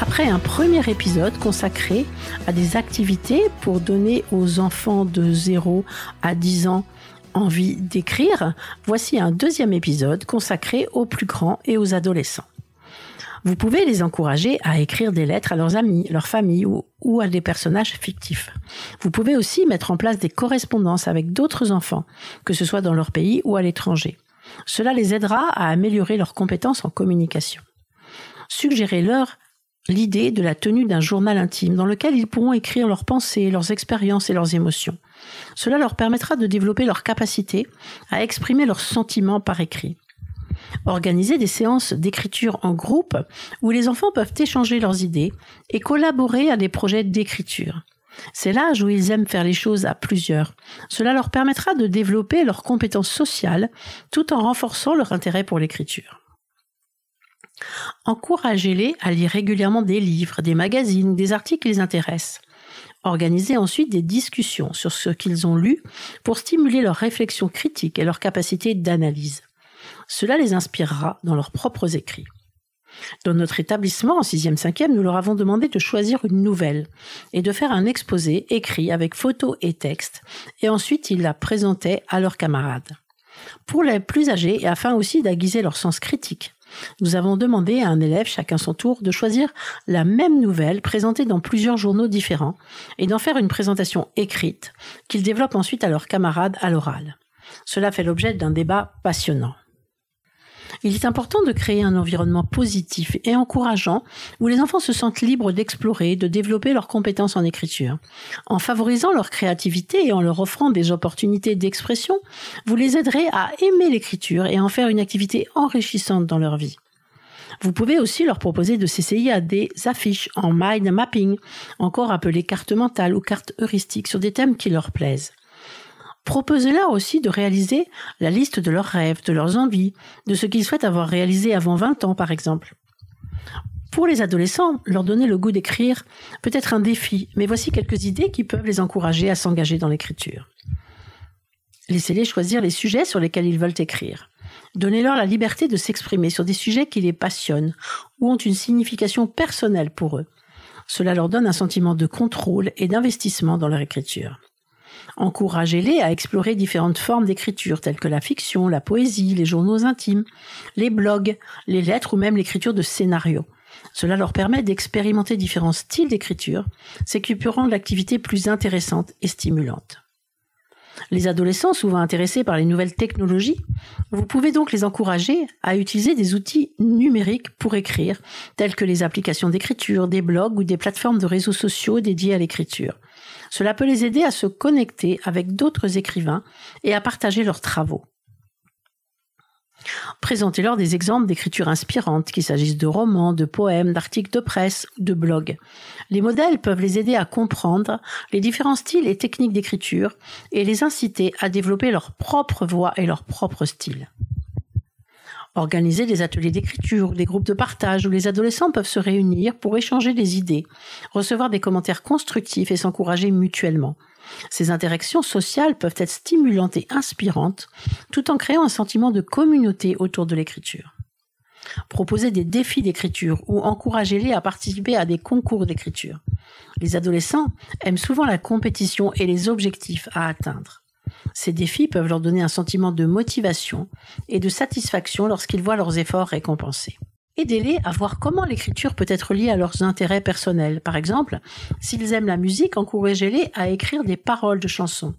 Après un premier épisode consacré à des activités pour donner aux enfants de 0 à 10 ans envie d'écrire, voici un deuxième épisode consacré aux plus grands et aux adolescents. Vous pouvez les encourager à écrire des lettres à leurs amis, leur famille ou, à des personnages fictifs. Vous pouvez aussi mettre en place des correspondances avec d'autres enfants, que ce soit dans leur pays ou à l'étranger. Cela les aidera à améliorer leurs compétences en communication. Suggérez-leur l'idée de la tenue d'un journal intime dans lequel ils pourront écrire leurs pensées, leurs expériences et leurs émotions. Cela leur permettra de développer leur capacité à exprimer leurs sentiments par écrit. Organiser des séances d'écriture en groupe où les enfants peuvent échanger leurs idées et collaborer à des projets d'écriture. C'est l'âge où ils aiment faire les choses à plusieurs. Cela leur permettra de développer leurs compétences sociales tout en renforçant leur intérêt pour l'écriture. Encouragez-les à lire régulièrement des livres, des magazines des articles qui les intéressent. Organisez ensuite des discussions sur ce qu'ils ont lu pour stimuler leur réflexion critique et leur capacité d'analyse. Cela les inspirera dans leurs propres écrits. Dans notre établissement, en 6e, 5e, nous leur avons demandé de choisir une nouvelle et de faire un exposé écrit avec photos et texte, et ensuite ils la présentaient à leurs camarades. Pour les plus âgés et afin aussi d'aiguiser leur sens critique, nous avons demandé à un élève, chacun son tour, de choisir la même nouvelle présentée dans plusieurs journaux différents et d'en faire une présentation écrite qu'ils développent ensuite à leurs camarades à l'oral. Cela fait l'objet d'un débat passionnant. Il est important de créer un environnement positif et encourageant où les enfants se sentent libres d'explorer, de développer leurs compétences en écriture. En favorisant leur créativité et en leur offrant des opportunités d'expression, vous les aiderez à aimer l'écriture et à en faire une activité enrichissante dans leur vie. Vous pouvez aussi leur proposer de s'essayer à des affiches en mind mapping, encore appelées cartes mentales ou cartes heuristiques sur des thèmes qui leur plaisent. Proposez-leur aussi de réaliser la liste de leurs rêves, de leurs envies, de ce qu'ils souhaitent avoir réalisé avant 20 ans par exemple. Pour les adolescents, leur donner le goût d'écrire peut être un défi, mais voici quelques idées qui peuvent les encourager à s'engager dans l'écriture. Laissez-les choisir les sujets sur lesquels ils veulent écrire. Donnez-leur la liberté de s'exprimer sur des sujets qui les passionnent ou ont une signification personnelle pour eux. Cela leur donne un sentiment de contrôle et d'investissement dans leur écriture. Encouragez-les à explorer différentes formes d'écriture telles que la fiction, la poésie, les journaux intimes, les blogs, les lettres ou même l'écriture de scénarios. Cela leur permet d'expérimenter différents styles d'écriture, ce qui peut rendre l'activité plus intéressante et stimulante. Les adolescents, souvent intéressés par les nouvelles technologies, vous pouvez donc les encourager à utiliser des outils numériques pour écrire, tels que les applications d'écriture, des blogs ou des plateformes de réseaux sociaux dédiés à l'écriture. Cela peut les aider à se connecter avec d'autres écrivains et à partager leurs travaux. Présentez-leur des exemples d'écriture inspirante, qu'il s'agisse de romans, de poèmes, d'articles de presse ou de blogs. Les modèles peuvent les aider à comprendre les différents styles et techniques d'écriture et les inciter à développer leur propre voix et leur propre style. Organiser des ateliers d'écriture, des groupes de partage où les adolescents peuvent se réunir pour échanger des idées, recevoir des commentaires constructifs et s'encourager mutuellement. Ces interactions sociales peuvent être stimulantes et inspirantes, tout en créant un sentiment de communauté autour de l'écriture. Proposer des défis d'écriture ou encourager-les à participer à des concours d'écriture. Les adolescents aiment souvent la compétition et les objectifs à atteindre. Ces défis peuvent leur donner un sentiment de motivation et de satisfaction lorsqu'ils voient leurs efforts récompensés. Aidez-les à voir comment l'écriture peut être liée à leurs intérêts personnels. Par exemple, s'ils aiment la musique, encouragez-les à écrire des paroles de chansons.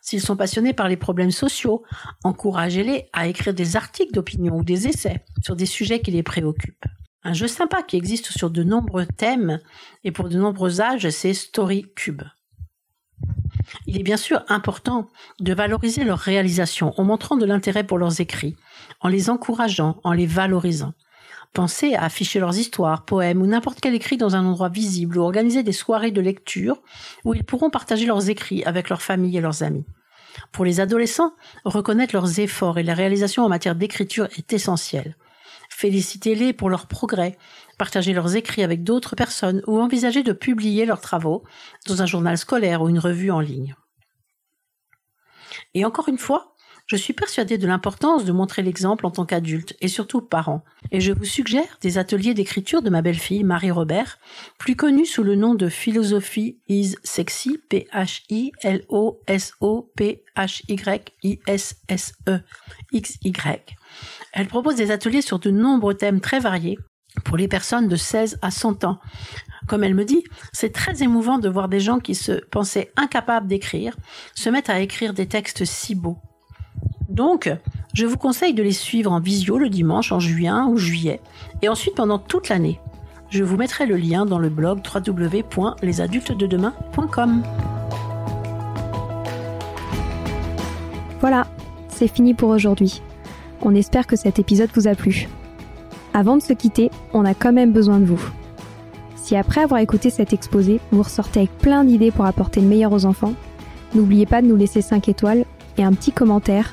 S'ils sont passionnés par les problèmes sociaux, encouragez-les à écrire des articles d'opinion ou des essais sur des sujets qui les préoccupent. Un jeu sympa qui existe sur de nombreux thèmes et pour de nombreux âges, c'est Story Cube. Il est bien sûr important de valoriser leurs réalisations en montrant de l'intérêt pour leurs écrits, en les encourageant, en les valorisant. Pensez à afficher leurs histoires, poèmes ou n'importe quel écrit dans un endroit visible ou organiser des soirées de lecture où ils pourront partager leurs écrits avec leur famille et leurs amis. Pour les adolescents, reconnaître leurs efforts et la réalisation en matière d'écriture est essentiel. Félicitez-les pour leurs progrès, partagez leurs écrits avec d'autres personnes ou envisagez de publier leurs travaux dans un journal scolaire ou une revue en ligne. Et encore une fois, je suis persuadée de l'importance de montrer l'exemple en tant qu'adulte et surtout parent. Et je vous suggère des ateliers d'écriture de ma belle-fille Marie Robert, plus connue sous le nom de Philosophie is Sexy, P-H-I-L-O-S-O-P-H-Y-I-S-S-E-X-Y. Elle propose des ateliers sur de nombreux thèmes très variés pour les personnes de 16 à 100 ans. Comme elle me dit, c'est très émouvant de voir des gens qui se pensaient incapables d'écrire se mettre à écrire des textes si beaux. Donc, je vous conseille de les suivre en visio le dimanche en juin ou juillet, et ensuite pendant toute l'année. Je vous mettrai le lien dans le blog www.lesadultesdedemain.com. Voilà, c'est fini pour aujourd'hui. On espère que cet épisode vous a plu. Avant de se quitter, on a quand même besoin de vous. Si après avoir écouté cet exposé, vous ressortez avec plein d'idées pour apporter le meilleur aux enfants, n'oubliez pas de nous laisser 5 étoiles et un petit commentaire